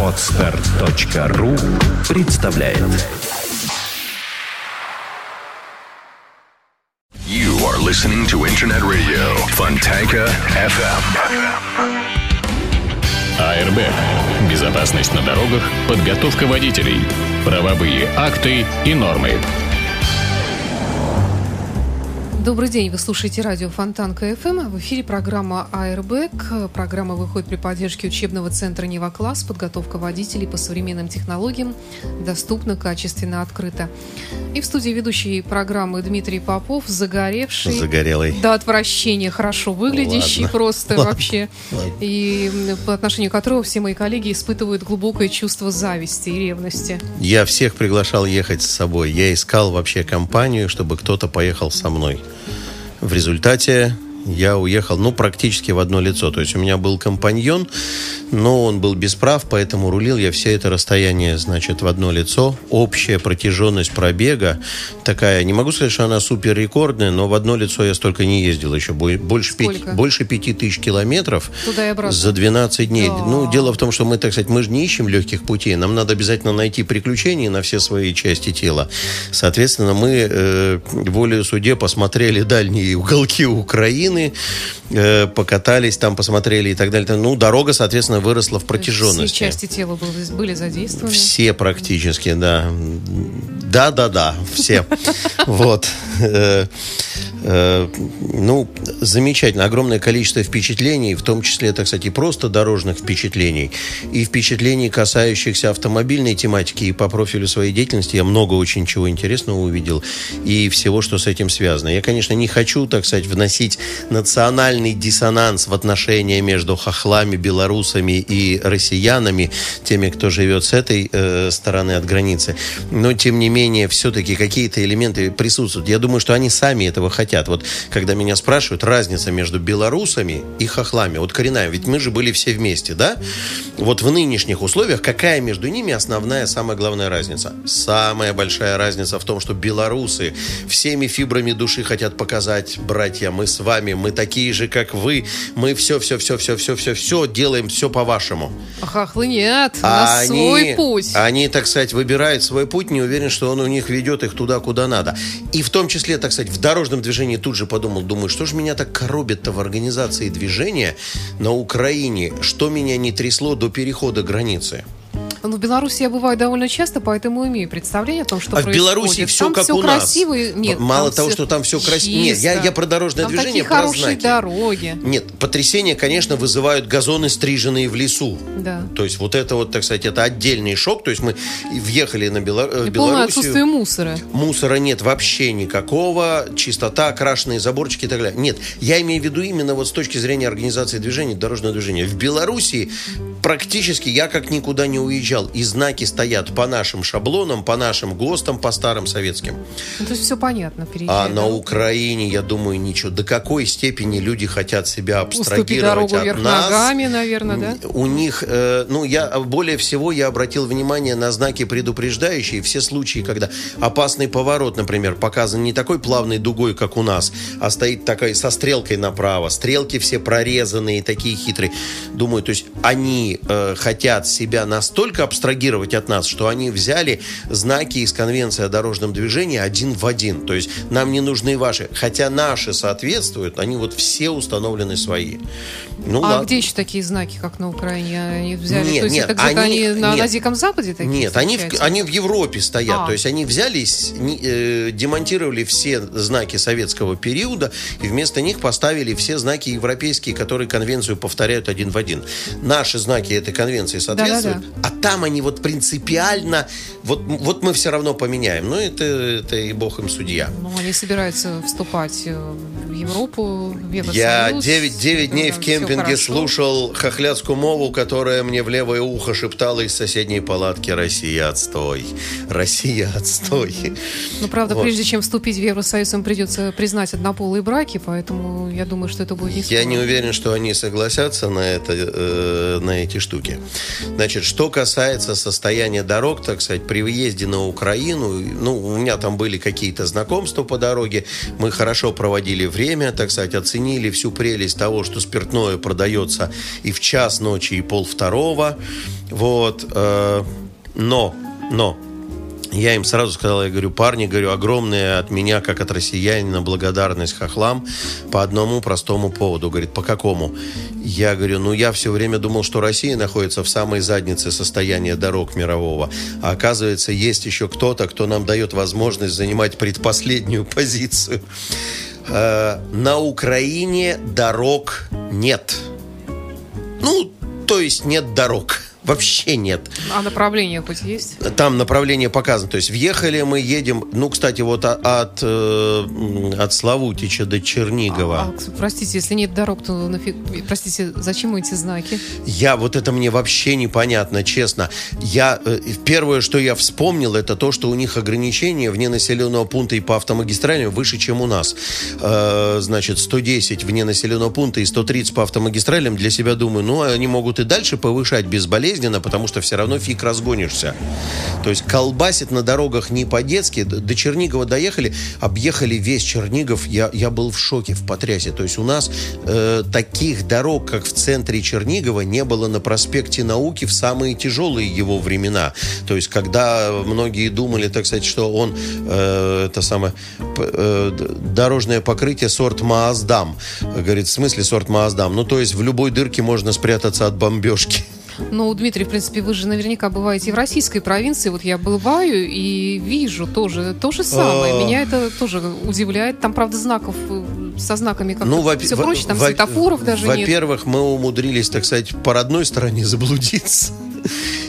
Podster.ru представляет You are listening to Internet Radio Fontanka FM. Airbag. Безопасность на дорогах, подготовка водителей, правовые акты и нормы. Добрый день, вы слушаете радио Фонтанка FM. В эфире программа «Airbag». Программа выходит при поддержке учебного центра «Нева-класс». Подготовка водителей по современным технологиям доступна, качественно, открыто. И в студии ведущей программы Дмитрий Попов, загоревший. Загорелый. До отвращения хорошо выглядящий Ладно. просто Ладно. вообще. Ладно. И по отношению к которому все мои коллеги испытывают глубокое чувство зависти и ревности. Я всех приглашал ехать с собой. Я искал вообще компанию, чтобы кто-то поехал со мной. В результате я уехал, ну, практически в одно лицо. То есть у меня был компаньон, но он был без прав, поэтому рулил я все это расстояние, значит, в одно лицо. Общая протяженность пробега такая, не могу сказать, что она супер рекордная, но в одно лицо я столько не ездил еще. Бо- Больше, пяти, больше пяти тысяч километров за 12 дней. Да. Ну, дело в том, что мы, так сказать, мы же не ищем легких путей. Нам надо обязательно найти приключения на все свои части тела. Соответственно, мы э, волею суде посмотрели дальние уголки Украины, э, покатались там, посмотрели и так далее. Ну, дорога, соответственно, выросла в протяженности. Все части тела были, были задействованы. Все практически, да. Да, да, да, все. Вот. Э, э, Ну, замечательно. Огромное количество впечатлений, в том числе, это, кстати, просто дорожных впечатлений, и впечатлений, касающихся автомобильной тематики, и по профилю своей деятельности я много очень чего интересного увидел, и всего, что с этим связано. Я, конечно, не хочу, так сказать, вносить национальный диссонанс в отношения между хохлами, белорусами и россиянами, теми, кто живет с этой э, стороны от границы. Но, тем не менее, все-таки какие-то элементы присутствуют. Я думаю, что они сами этого хотят. Вот, когда меня спрашивают, разница между белорусами и хохлами, вот коренная, ведь мы же были все вместе, да? Вот в нынешних условиях какая между ними основная, самая главная разница? Самая большая разница в том, что белорусы всеми фибрами души хотят показать, братья, мы с вами, мы такие же, как вы, мы все, все, все, все, все, все, все делаем все по-вашему. Хохлы нет, у А нас свой путь. Они, так сказать, выбирают свой путь, не уверен, что он у них ведет их туда, куда надо. И в том числе, так сказать, в дорожном движении тут же подумал, думаю, что же меня так коробит-то в организации движения на Украине, что меня не трясло до перехода границы. Ну, в Беларуси я бываю довольно часто, поэтому имею представление о том, что а в происходит. Беларуси все Там как все у нас. красиво. Нет, Мало того, всё что там все красиво. Нет, я, я про дорожное Там движение, такие про хорошие знаки. дороги. Нет, потрясение, конечно, вызывают газоны, стриженные в лесу. Да. То есть вот это вот, так сказать, это отдельный шок. То есть мы въехали на Бело... э, И полное Белоруссию. отсутствие мусора. Мусора нет вообще никакого, чистота, крашеные заборчики и так далее. Нет, я имею в виду именно вот с точки зрения организации движения, дорожного движения. В Белоруссии практически я как никуда не уезжал. И знаки стоят по нашим шаблонам, по нашим ГОСТам, по старым советским. Ну, то есть все понятно. А переезжая, на да? Украине, я думаю, ничего. До какой степени люди хотят себя абстрагировать дорогу от вверх нас. ногами, наверное, да? У них, э, ну, я более всего я обратил внимание на знаки предупреждающие. Все случаи, когда опасный поворот, например, показан не такой плавной дугой, как у нас, а стоит такой со стрелкой направо. Стрелки все прорезанные, такие хитрые. Думаю, то есть они э, хотят себя настолько абстрагировать от нас, что они взяли знаки из Конвенции о дорожном движении один в один. То есть нам не нужны ваши. Хотя наши соответствуют, они вот все установлены свои. Ну, А ладно. где еще такие знаки, как на Украине, они взяли? Нет, то есть нет, это они- они, на, на нет. Диком Западе такие Нет, они в, они в Европе стоят. А. То есть они взялись, не- э, демонтировали все знаки советского периода и вместо них поставили все знаки европейские, которые конвенцию повторяют один в один. Наши знаки этой конвенции соответствуют, а там они вот принципиально, вот, вот мы все равно поменяем. Ну, это, это и бог им судья. Ну, они собираются вступать э, в Европу, в Евросоюз. Я 9, 9 дней в кемпинге слушал хохлядскую мову, которая мне в левое ухо шептала из соседней палатки «Россия, отстой! Россия, отстой!» Ну, правда, Вот. прежде чем вступить в Евросоюз, им придется признать однополые браки, поэтому я думаю, что это будет не Я не уверен, что они согласятся на, это, э, на эти штуки. Значит, что касается касается состояния дорог, так сказать, при въезде на Украину, ну, у меня там были какие-то знакомства по дороге, мы хорошо проводили время, так сказать, оценили всю прелесть того, что спиртное продается и в час ночи, и пол второго, вот, э, но, но, я им сразу сказал, я говорю, парни, говорю, огромная от меня, как от россиянина, благодарность хохлам по одному простому поводу. Говорит, по какому? Я говорю, ну я все время думал, что Россия находится в самой заднице состояния дорог мирового. А оказывается, есть еще кто-то, кто нам дает возможность занимать предпоследнюю позицию. Э, на Украине дорог нет. Ну, то есть нет дорог вообще нет. А направление хоть есть? Там направление показано. То есть въехали мы, едем, ну, кстати, вот от, э, от Славутича до Чернигова. А, а, простите, если нет дорог, то нафиг, простите, зачем эти знаки? Я, вот это мне вообще непонятно, честно. Я, э, первое, что я вспомнил, это то, что у них ограничения вне населенного пункта и по автомагистралям выше, чем у нас. Э, значит, 110 вне населенного пункта и 130 по автомагистралям. Для себя думаю, ну, они могут и дальше повышать без болезни болезненно, потому что все равно фиг разгонишься. То есть колбасит на дорогах не по-детски. До Чернигова доехали, объехали весь Чернигов. Я, я был в шоке, в потрясе. То есть у нас э, таких дорог, как в центре Чернигова, не было на проспекте Науки в самые тяжелые его времена. То есть когда многие думали, так сказать, что он э, это самое э, дорожное покрытие сорт Мааздам. Говорит, в смысле сорт Мааздам? Ну, то есть в любой дырке можно спрятаться от бомбежки. Ну, Дмитрий, в принципе, вы же наверняка бываете в российской провинции. Вот я бываю и вижу тоже то же самое. А. Меня это тоже удивляет. Там, правда, знаков э, со знаками как ну, все проще, там светофоров даже нет. Во-первых, мы умудрились, так сказать, по родной стороне заблудиться.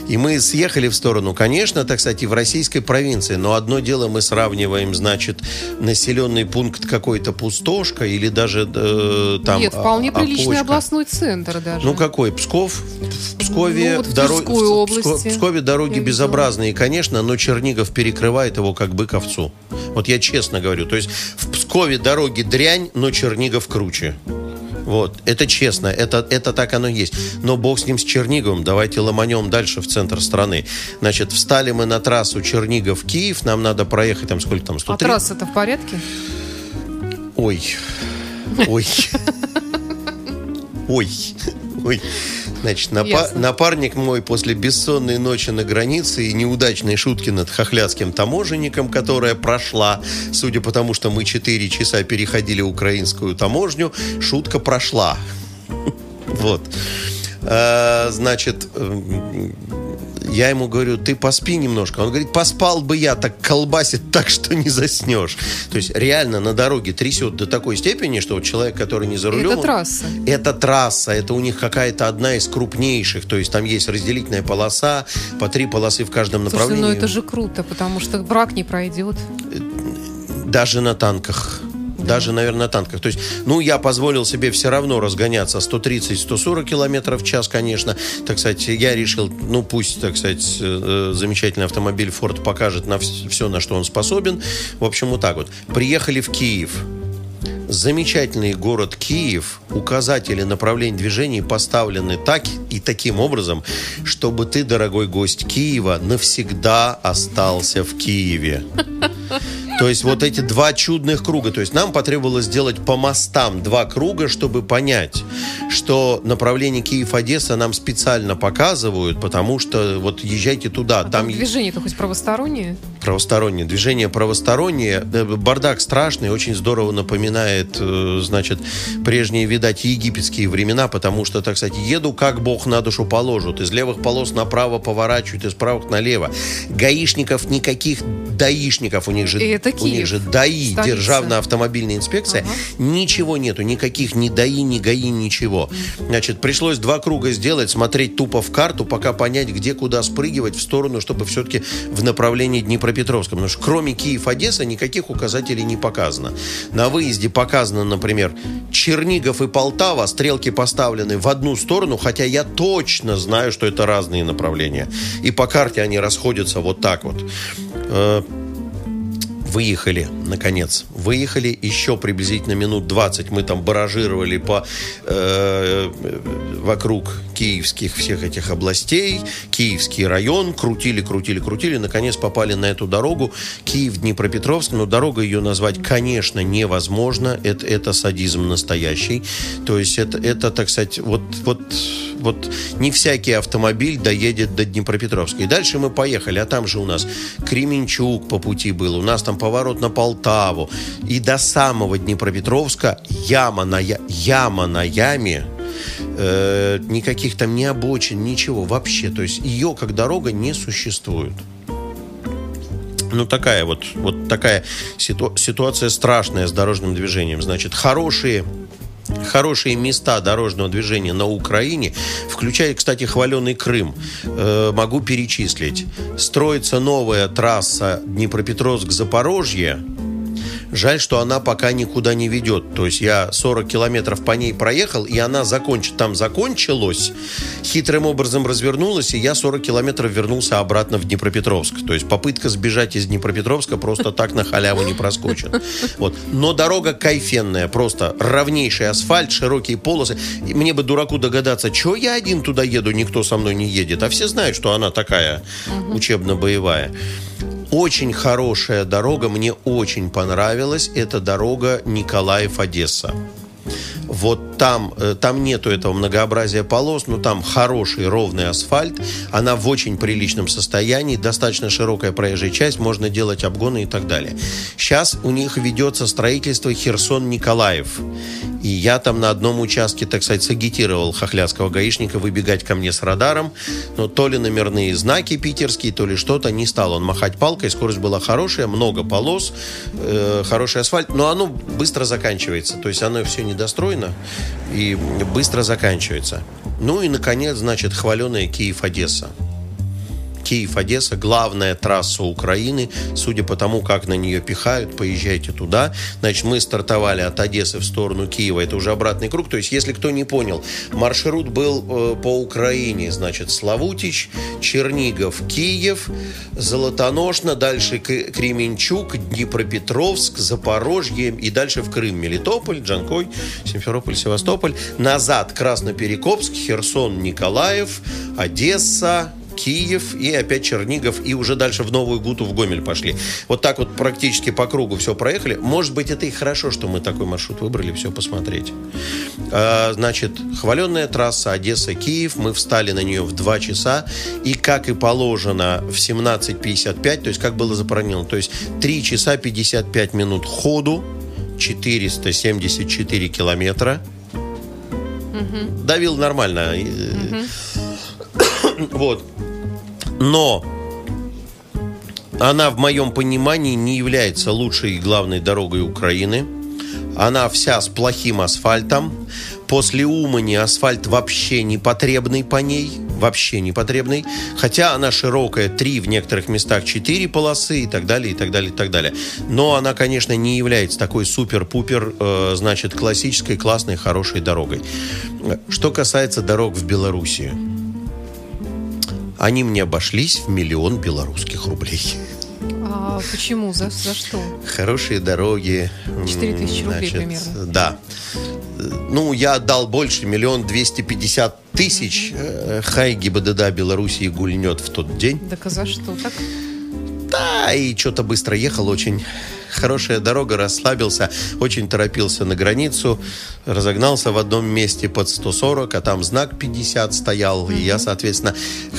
И мы съехали в сторону, конечно, так сказать, и в российской провинции. Но одно дело мы сравниваем, значит, населенный пункт какой-то пустошка или даже э, там Нет, вполне опочка. приличный областной центр даже. Ну какой? Псков? В Пскове, ну, вот в дорог... в Пскове дороги безобразные, конечно, но Чернигов перекрывает его как бы ковцу. Вот я честно говорю. То есть в Пскове дороги дрянь, но Чернигов круче. Вот, это честно, это, это так оно есть. Но бог с ним, с Черниговым, давайте ломанем дальше в центр страны. Значит, встали мы на трассу Чернигов-Киев, нам надо проехать там сколько там, 103? А трасса-то в порядке? Ой, ой, ой, ой. Значит, напа- напарник мой после бессонной ночи на границе и неудачной шутки над хохлядским таможенником, которая прошла, судя по тому, что мы 4 часа переходили украинскую таможню, шутка прошла. Вот. А, значит, я ему говорю, ты поспи немножко. Он говорит, поспал бы я, так колбасит так, что не заснешь. То есть реально на дороге трясет до такой степени, что человек, который не за рулем... Это трасса. Это трасса, это у них какая-то одна из крупнейших. То есть там есть разделительная полоса, по три полосы в каждом направлении. Слушай, ну это же круто, потому что враг не пройдет. Даже на танках. Даже, наверное, на танках. То есть, ну, я позволил себе все равно разгоняться 130-140 километров в час, конечно. Так сказать, я решил, ну, пусть, так сказать, э, замечательный автомобиль Ford покажет на все, на что он способен. В общем, вот так вот. Приехали в Киев. Замечательный город Киев, указатели направлений движения поставлены так и таким образом, чтобы ты, дорогой гость Киева, навсегда остался в Киеве. То есть вот эти два чудных круга. То есть нам потребовалось сделать по мостам два круга, чтобы понять, что направление Киев-Одесса нам специально показывают, потому что вот езжайте туда. А там движение-то хоть правостороннее? Правостороннее. Движение правостороннее. Бардак страшный, очень здорово напоминает, э, значит, прежние, видать, египетские времена, потому что, так сказать, еду как Бог на душу положит. Из левых полос направо поворачивают, из правых налево. Гаишников никаких даишников, у них же, это у них же ДАИ, Столица. Державная автомобильная инспекция, ага. ничего нету, никаких ни ДАИ, ни ГАИ, ничего. Значит, пришлось два круга сделать, смотреть тупо в карту, пока понять, где куда спрыгивать в сторону, чтобы все-таки в направлении Днепропетровска. Потому что кроме Киев-Одесса никаких указателей не показано. На выезде показано, например, Чернигов и Полтава, стрелки поставлены в одну сторону, хотя я точно знаю, что это разные направления. И по карте они расходятся вот так вот. Выехали, наконец. Выехали еще приблизительно минут 20. Мы там баражировали по, э, вокруг киевских всех этих областей. Киевский район. Крутили, крутили, крутили. Наконец попали на эту дорогу. Киев-Днепропетровск. Но дорога ее назвать, конечно, невозможно. Это, это садизм настоящий. То есть это, это так сказать, вот, вот, вот не всякий автомобиль доедет до Днепропетровска. И дальше мы поехали. А там же у нас Кременчук по пути был. У нас там поворот на Полтаву. И до самого Днепропетровска яма на, яма на яме э, никаких там не обочин, ничего вообще. То есть ее как дорога не существует. Ну, такая вот, вот такая ситу, ситуация страшная с дорожным движением. Значит, хорошие хорошие места дорожного движения на Украине, включая, кстати, хваленый Крым, э, могу перечислить. Строится новая трасса Днепропетровск-Запорожье, Жаль, что она пока никуда не ведет. То есть я 40 километров по ней проехал, и она закончит, там закончилась, хитрым образом развернулась, и я 40 километров вернулся обратно в Днепропетровск. То есть попытка сбежать из Днепропетровска просто так на халяву не проскочит. Вот. Но дорога кайфенная, просто равнейший асфальт, широкие полосы. И мне бы дураку догадаться, что я один туда еду, никто со мной не едет. А все знают, что она такая учебно-боевая. Очень хорошая дорога, мне очень понравилась. Это дорога Николаев-Одесса. Вот там, э, там нету этого многообразия полос, но там хороший ровный асфальт. Она в очень приличном состоянии, достаточно широкая проезжая часть, можно делать обгоны и так далее. Сейчас у них ведется строительство Херсон-Николаев. И я там на одном участке, так сказать, сагитировал хохлядского гаишника выбегать ко мне с радаром. Но то ли номерные знаки питерские, то ли что-то, не стал он махать палкой. Скорость была хорошая, много полос, э, хороший асфальт. Но оно быстро заканчивается. То есть оно все недостроено и быстро заканчивается. Ну и, наконец, значит, хваленая Киев-Одесса. Киев-Одесса, главная трасса Украины. Судя по тому, как на нее пихают, поезжайте туда. Значит, мы стартовали от Одессы в сторону Киева. Это уже обратный круг. То есть, если кто не понял, маршрут был э, по Украине. Значит, Славутич, Чернигов, Киев, Золотоношно, дальше Кременчук, Днепропетровск, Запорожье и дальше в Крым. Мелитополь, Джанкой, Симферополь, Севастополь. Назад Красноперекопск, Херсон, Николаев, Одесса, Киев и опять Чернигов, и уже дальше в Новую Гуту, в Гомель пошли. Вот так вот практически по кругу все проехали. Может быть, это и хорошо, что мы такой маршрут выбрали, все посмотреть. А, значит, хваленная трасса Одесса-Киев. Мы встали на нее в 2 часа. И, как и положено, в 17.55, то есть как было запланировано, то есть 3 часа 55 минут ходу, 474 километра. Угу. Давил нормально. Угу. Вот. Но она в моем понимании не является лучшей и главной дорогой Украины. Она вся с плохим асфальтом. После Умани асфальт вообще непотребный по ней. Вообще непотребный. Хотя она широкая, три, в некоторых местах четыре полосы и так далее, и так далее, и так далее. Но она, конечно, не является такой супер-пупер, э, значит, классической, классной, хорошей дорогой. Что касается дорог в Белоруссии. Они мне обошлись в миллион белорусских рублей. А почему? За, за что? Хорошие дороги. 4 тысячи рублей примерно. Да. Ну, я отдал больше, миллион двести пятьдесят тысяч. Угу. Хай ГИБДД Белоруссии гульнет в тот день. Так а за что так? Да, и что-то быстро ехал очень хорошая дорога, расслабился, очень торопился на границу, разогнался в одном месте под 140, а там знак 50 стоял, mm-hmm. и я, соответственно,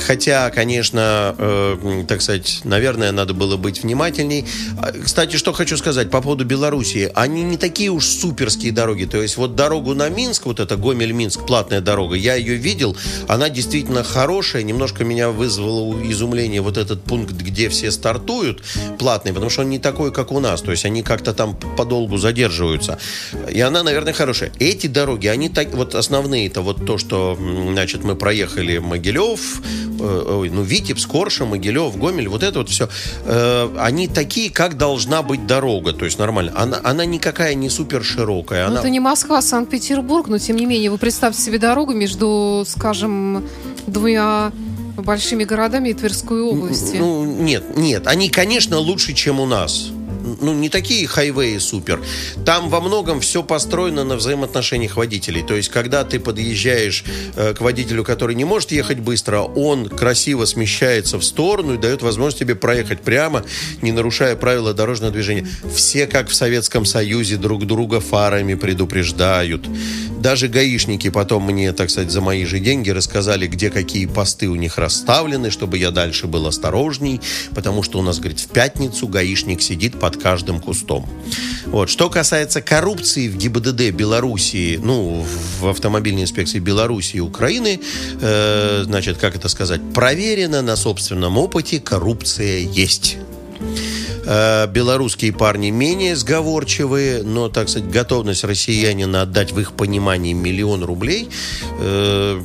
хотя, конечно, э, так сказать, наверное, надо было быть внимательней. А, кстати, что хочу сказать по поводу Белоруссии, они не такие уж суперские дороги, то есть вот дорогу на Минск, вот эта Гомель-Минск, платная дорога, я ее видел, она действительно хорошая, немножко меня вызвало изумление вот этот пункт, где все стартуют, платный, потому что он не такой, как у нас, то есть они как-то там подолгу задерживаются. И она, наверное, хорошая. Эти дороги, они так, вот основные, это вот то, что, значит, мы проехали Могилев, э, ой, ну, Витебск, Корша, Могилев, Гомель, вот это вот все, э, они такие, как должна быть дорога, то есть нормально. Она, она никакая не супер широкая. Ну, она... это не Москва, а Санкт-Петербург, но тем не менее, вы представьте себе дорогу между, скажем, двумя большими городами и Тверской области. Ну, нет, нет, они, конечно, лучше, чем у нас ну, не такие хайвеи супер. Там во многом все построено на взаимоотношениях водителей. То есть, когда ты подъезжаешь э, к водителю, который не может ехать быстро, он красиво смещается в сторону и дает возможность тебе проехать прямо, не нарушая правила дорожного движения. Все, как в Советском Союзе, друг друга фарами предупреждают. Даже гаишники потом мне, так сказать, за мои же деньги рассказали, где какие посты у них расставлены, чтобы я дальше был осторожней, потому что у нас, говорит, в пятницу гаишник сидит под каждым кустом. Вот. Что касается коррупции в ГИБДД Белоруссии, ну, в автомобильной инспекции Белоруссии и Украины, э, значит, как это сказать, проверено на собственном опыте, коррупция есть. Э, белорусские парни менее сговорчивые, но, так сказать, готовность россиянина отдать в их понимании миллион рублей, э,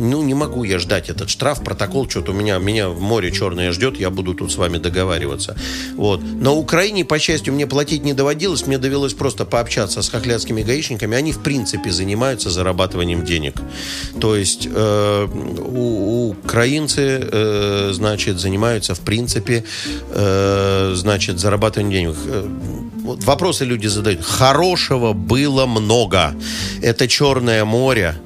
ну, не могу я ждать этот штраф, протокол, что-то у меня, меня в море черное ждет, я буду тут с вами договариваться. Вот. На Украине, по счастью, мне платить не доводилось, мне довелось просто пообщаться с хохлядскими гаишниками, они, в принципе, занимаются зарабатыванием денег. То есть э, у, украинцы, э, значит, занимаются, в принципе, э, значит, зарабатывание денег. Вот вопросы люди задают. Хорошего было много. Это Черное море.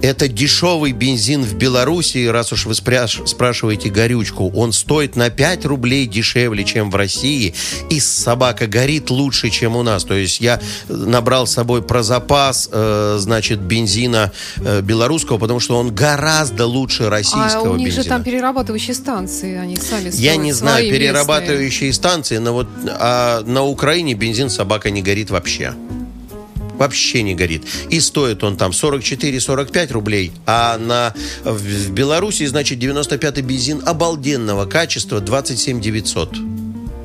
Это дешевый бензин в Белоруссии, раз уж вы спрашиваете горючку. Он стоит на 5 рублей дешевле, чем в России. И собака горит лучше, чем у нас. То есть я набрал с собой про запас, э, значит, бензина э, белорусского, потому что он гораздо лучше российского А у них бензина. же там перерабатывающие станции, они сами Я не знаю, перерабатывающие станции, но вот а на Украине бензин собака не горит вообще. Вообще не горит. И стоит он там 44-45 рублей, а на, в, Беларуси, значит, 95-й бензин обалденного качества 27 900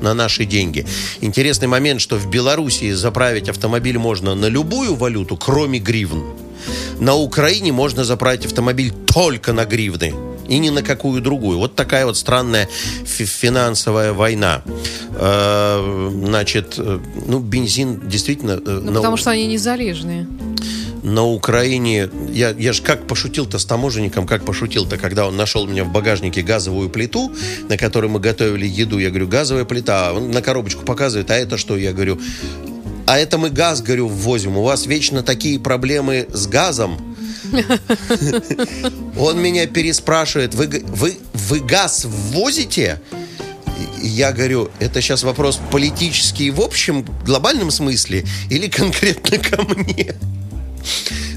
на наши деньги. Интересный момент, что в Белоруссии заправить автомобиль можно на любую валюту, кроме гривн. На Украине можно заправить автомобиль только на гривны и ни на какую другую. Вот такая вот странная финансовая война. Э, значит, э, ну, бензин действительно... э, Ну, на- потому что они не залежные. на Украине, я, я же как пошутил-то с таможенником, как пошутил-то, когда он нашел у меня в багажнике газовую плиту, на которой мы готовили еду, я говорю, газовая плита, он на коробочку показывает, а это что? Я говорю, а это мы газ, говорю, ввозим, у вас вечно такие проблемы с газом. Он меня переспрашивает, вы, вы, вы газ ввозите? Я говорю, это сейчас вопрос политический в общем, глобальном смысле или конкретно ко мне?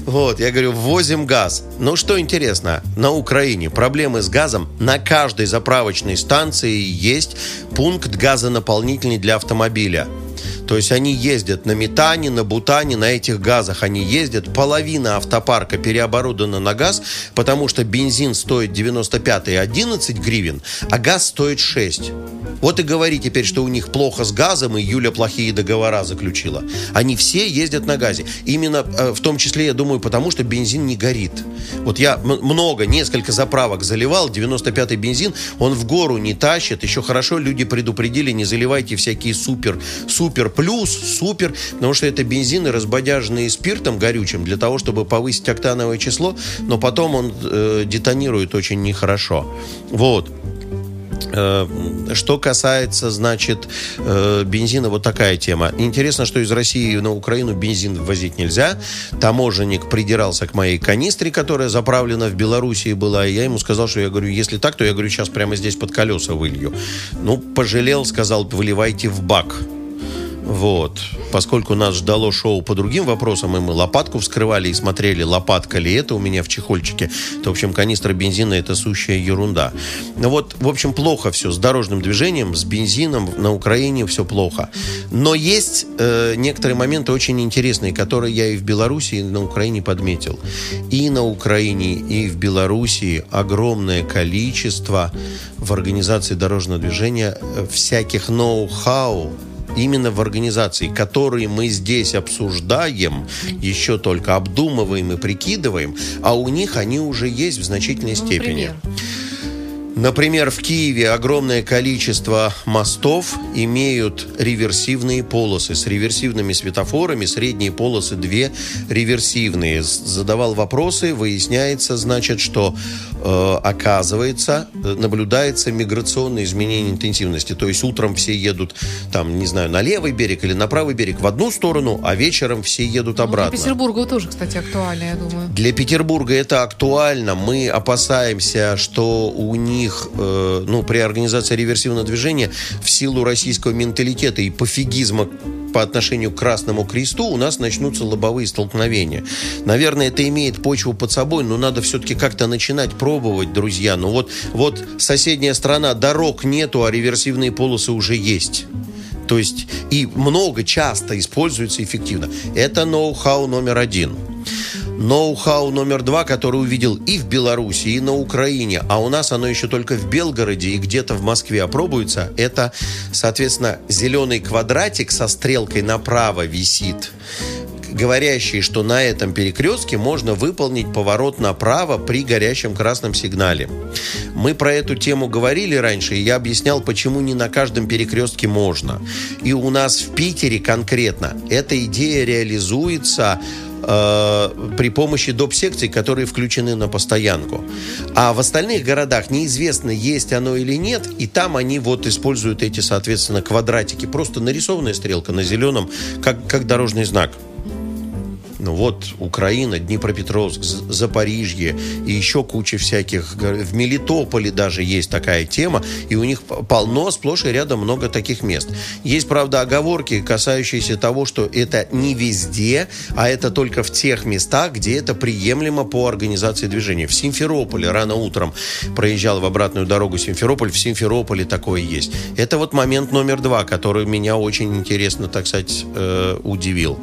Вот, я говорю, ввозим газ. Ну, что интересно, на Украине проблемы с газом. На каждой заправочной станции есть пункт газонаполнительный для автомобиля. То есть они ездят на метане, на бутане, на этих газах они ездят. Половина автопарка переоборудована на газ, потому что бензин стоит 95 и 11 гривен, а газ стоит 6. Вот и говори теперь, что у них плохо с газом, и Юля плохие договора заключила. Они все ездят на газе. Именно э, в том числе, я думаю, потому что бензин не горит. Вот я много, несколько заправок заливал, 95-й бензин, он в гору не тащит. Еще хорошо люди предупредили, не заливайте всякие супер, супер плюс, супер, потому что это бензины, разбодяженные спиртом горючим, для того, чтобы повысить октановое число, но потом он э, детонирует очень нехорошо. Вот. Что касается, значит, э, бензина, вот такая тема. Интересно, что из России на Украину бензин ввозить нельзя. Таможенник придирался к моей канистре, которая заправлена в Белоруссии была, и я ему сказал, что я говорю, если так, то я говорю, сейчас прямо здесь под колеса вылью. Ну, пожалел, сказал, выливайте в бак. Вот. Поскольку нас ждало шоу по другим вопросам, и мы лопатку вскрывали и смотрели, лопатка ли это у меня в чехольчике, то, в общем, канистра бензина – это сущая ерунда. Ну вот, в общем, плохо все с дорожным движением, с бензином на Украине все плохо. Но есть э, некоторые моменты очень интересные, которые я и в Беларуси, и на Украине подметил. И на Украине, и в Белоруссии огромное количество в организации дорожного движения э, всяких ноу-хау, именно в организации, которые мы здесь обсуждаем, еще только обдумываем и прикидываем, а у них они уже есть в значительной Ну, степени. Например. В Киеве огромное количество мостов имеют реверсивные полосы с реверсивными светофорами, средние полосы две реверсивные. Задавал вопросы, выясняется, значит, что э, оказывается, наблюдается миграционное изменение интенсивности. То есть утром все едут, там, не знаю, на левый берег или на правый берег в одну сторону, а вечером все едут обратно. Ну, для Петербурга тоже, кстати, актуально, я думаю. Для Петербурга это актуально. Мы опасаемся, что у них них, э, ну, при организации реверсивного движения в силу российского менталитета и пофигизма по отношению к Красному Кресту у нас начнутся лобовые столкновения. Наверное, это имеет почву под собой, но надо все-таки как-то начинать пробовать, друзья. Ну вот, вот соседняя страна, дорог нету, а реверсивные полосы уже есть. То есть и много, часто используется эффективно. Это ноу-хау номер один ноу-хау номер два, который увидел и в Беларуси, и на Украине, а у нас оно еще только в Белгороде и где-то в Москве опробуется, это, соответственно, зеленый квадратик со стрелкой направо висит говорящий, что на этом перекрестке можно выполнить поворот направо при горящем красном сигнале. Мы про эту тему говорили раньше, и я объяснял, почему не на каждом перекрестке можно. И у нас в Питере конкретно эта идея реализуется э, при помощи доп. секций, которые включены на постоянку. А в остальных городах неизвестно, есть оно или нет, и там они вот используют эти, соответственно, квадратики. Просто нарисованная стрелка на зеленом, как, как дорожный знак. Ну вот Украина, Днепропетровск, Запорижье и еще куча всяких. В Мелитополе даже есть такая тема, и у них полно, сплошь и рядом много таких мест. Есть, правда, оговорки, касающиеся того, что это не везде, а это только в тех местах, где это приемлемо по организации движения. В Симферополе рано утром проезжал в обратную дорогу Симферополь, в Симферополе такое есть. Это вот момент номер два, который меня очень интересно, так сказать, э, удивил.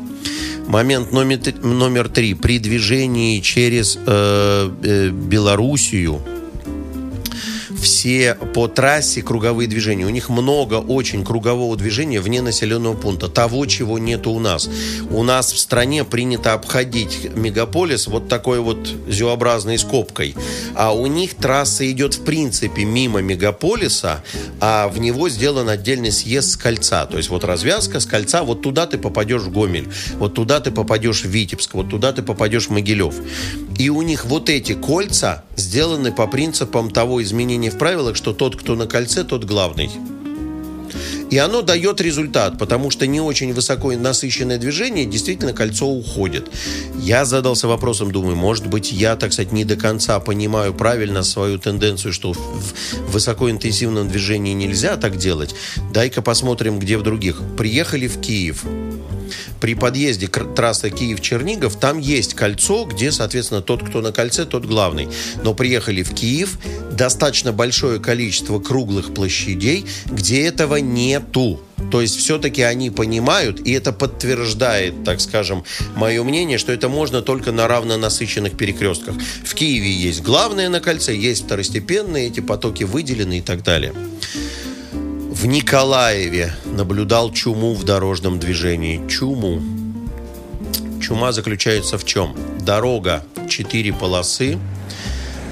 Момент номер, три. При движении через э, э, Белоруссию все по трассе круговые движения. У них много очень кругового движения вне населенного пункта. Того, чего нету у нас. У нас в стране принято обходить мегаполис вот такой вот зюобразной скобкой. А у них трасса идет в принципе мимо мегаполиса, а в него сделан отдельный съезд с кольца. То есть вот развязка с кольца, вот туда ты попадешь в Гомель, вот туда ты попадешь в Витебск, вот туда ты попадешь в Могилев. И у них вот эти кольца сделаны по принципам того изменения в правилах, что тот, кто на кольце, тот главный. И оно дает результат, потому что не очень высоко насыщенное движение, действительно кольцо уходит. Я задался вопросом, думаю, может быть, я, так сказать, не до конца понимаю правильно свою тенденцию, что в высокоинтенсивном движении нельзя так делать. Дай-ка посмотрим, где в других. Приехали в Киев при подъезде трассы Киев-Чернигов, там есть кольцо, где, соответственно, тот, кто на кольце, тот главный. Но приехали в Киев, достаточно большое количество круглых площадей, где этого нету. То есть все-таки они понимают, и это подтверждает, так скажем, мое мнение, что это можно только на равнонасыщенных перекрестках. В Киеве есть главное на кольце, есть второстепенные, эти потоки выделены и так далее в Николаеве наблюдал чуму в дорожном движении. Чуму. Чума заключается в чем? Дорога, четыре полосы,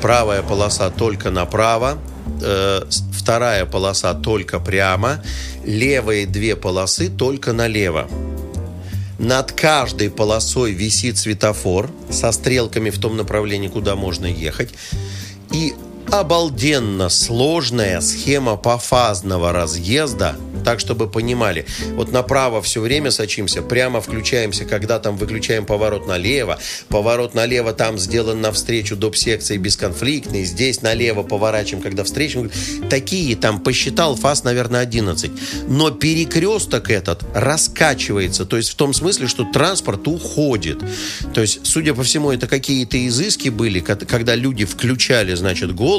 правая полоса только направо, э, вторая полоса только прямо, левые две полосы только налево. Над каждой полосой висит светофор со стрелками в том направлении, куда можно ехать. И обалденно сложная схема пофазного разъезда – так, чтобы понимали. Вот направо все время сочимся, прямо включаемся, когда там выключаем поворот налево. Поворот налево там сделан навстречу доп. секции бесконфликтный. Здесь налево поворачиваем, когда встречаем. Такие там посчитал фаз, наверное, 11. Но перекресток этот раскачивается. То есть в том смысле, что транспорт уходит. То есть, судя по всему, это какие-то изыски были, когда люди включали, значит, голову,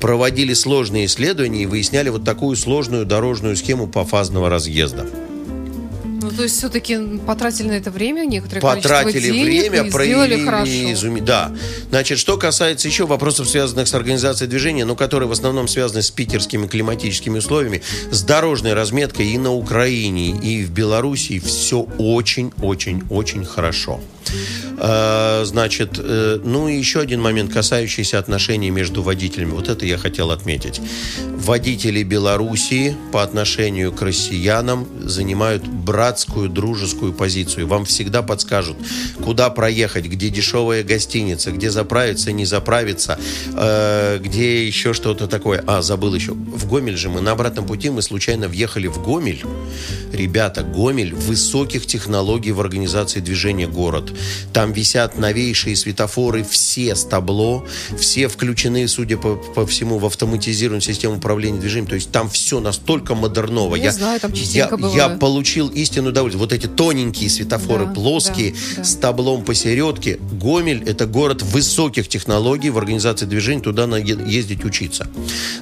проводили сложные исследования и выясняли вот такую сложную дорожную схему пофазного разъезда. Ну, то есть все-таки потратили на это время, некоторое Потратили денег время, и проявили хорошо. изуми- Да. Значит, что касается еще вопросов, связанных с организацией движения, но которые в основном связаны с питерскими климатическими условиями, с дорожной разметкой и на Украине, и в Белоруссии все очень-очень-очень хорошо. Э, Значит, э, ну и еще один момент, касающийся отношений между водителями. Вот это я хотел отметить. Водители Белоруссии по отношению к россиянам занимают братскую, дружескую позицию. Вам всегда подскажут, куда проехать, где дешевая гостиница, где заправиться, не заправиться, э, где еще что-то такое. А, забыл еще. В Гомель же мы на обратном пути мы случайно въехали в Гомель. Ребята, Гомель высоких технологий в организации движения город. Там висят новейшие светофоры, все с табло, все включены, судя по, по всему, в автоматизированную систему управления движением. То есть там все настолько модерново. Не знаю, там частенько я, бываю. я получил истинную удовольствие. Вот эти тоненькие светофоры, Да, плоские, да, да. с таблом посередке. Гомель – это город высоких технологий в организации движения. Туда надо ездить учиться.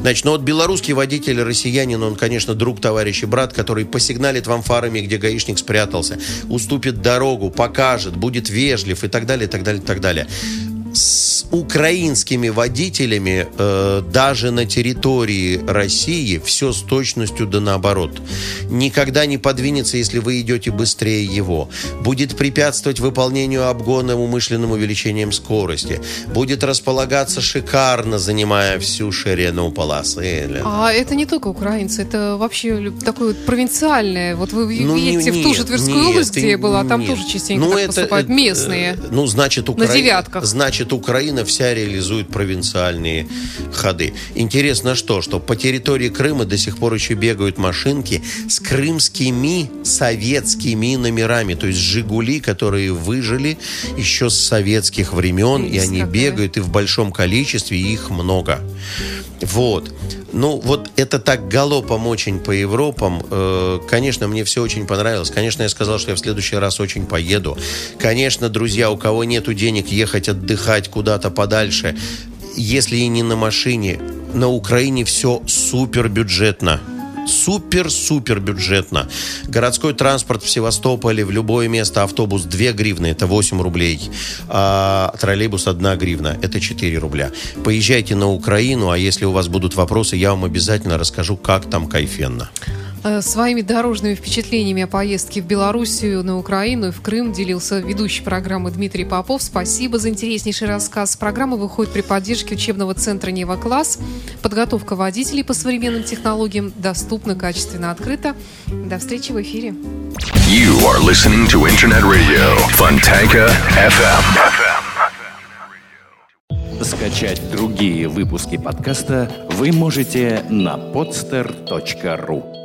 Значит, ну вот белорусский водитель, россиянин, он, конечно, друг, товарищ и брат, который посигналит вам фарами, где гаишник спрятался, уступит дорогу, покажет, будет вежлив и так далее, и так далее, и так далее с украинскими водителями э, даже на территории России все с точностью да наоборот. Никогда не подвинется, если вы идете быстрее его. Будет препятствовать выполнению обгона умышленным увеличением скорости. Будет располагаться шикарно, занимая всю ширину полосы. А это не только украинцы, это вообще такое вот провинциальное. Вот вы Ну, не- едете в ту же Тверскую нет, область, где я была, там нет. тоже частенько Ну, так это- поступают это, местные. э, Ну, значит, На Украина, девятках. значит, Украина вся реализует провинциальные ходы. Интересно что, что по территории Крыма до сих пор еще бегают машинки с крымскими советскими номерами, то есть «Жигули», которые выжили еще с советских времен, и Прелесть они какая. бегают и в большом количестве, и их много. Вот. Ну, вот это так галопом очень по Европам. Э, конечно, мне все очень понравилось. Конечно, я сказал, что я в следующий раз очень поеду. Конечно, друзья, у кого нету денег ехать отдыхать куда-то подальше, если и не на машине, на Украине все супер бюджетно. Супер-супер бюджетно. Городской транспорт в Севастополе в любое место автобус 2 гривны, это 8 рублей. А троллейбус 1 гривна, это 4 рубля. Поезжайте на Украину, а если у вас будут вопросы, я вам обязательно расскажу, как там кайфенно. Э, Своими дорожными впечатлениями о поездке в Белоруссию, на Украину и в Крым делился ведущий программы Дмитрий Попов. Спасибо за интереснейший рассказ. Программа выходит при поддержке учебного центра «Нева Класс». Подготовка водителей по современным технологиям доступна, качественно, открыта. До встречи в эфире. You are listening to Internet Radio Fontanka FM. Скачать другие выпуски подкаста вы можете на podster.ru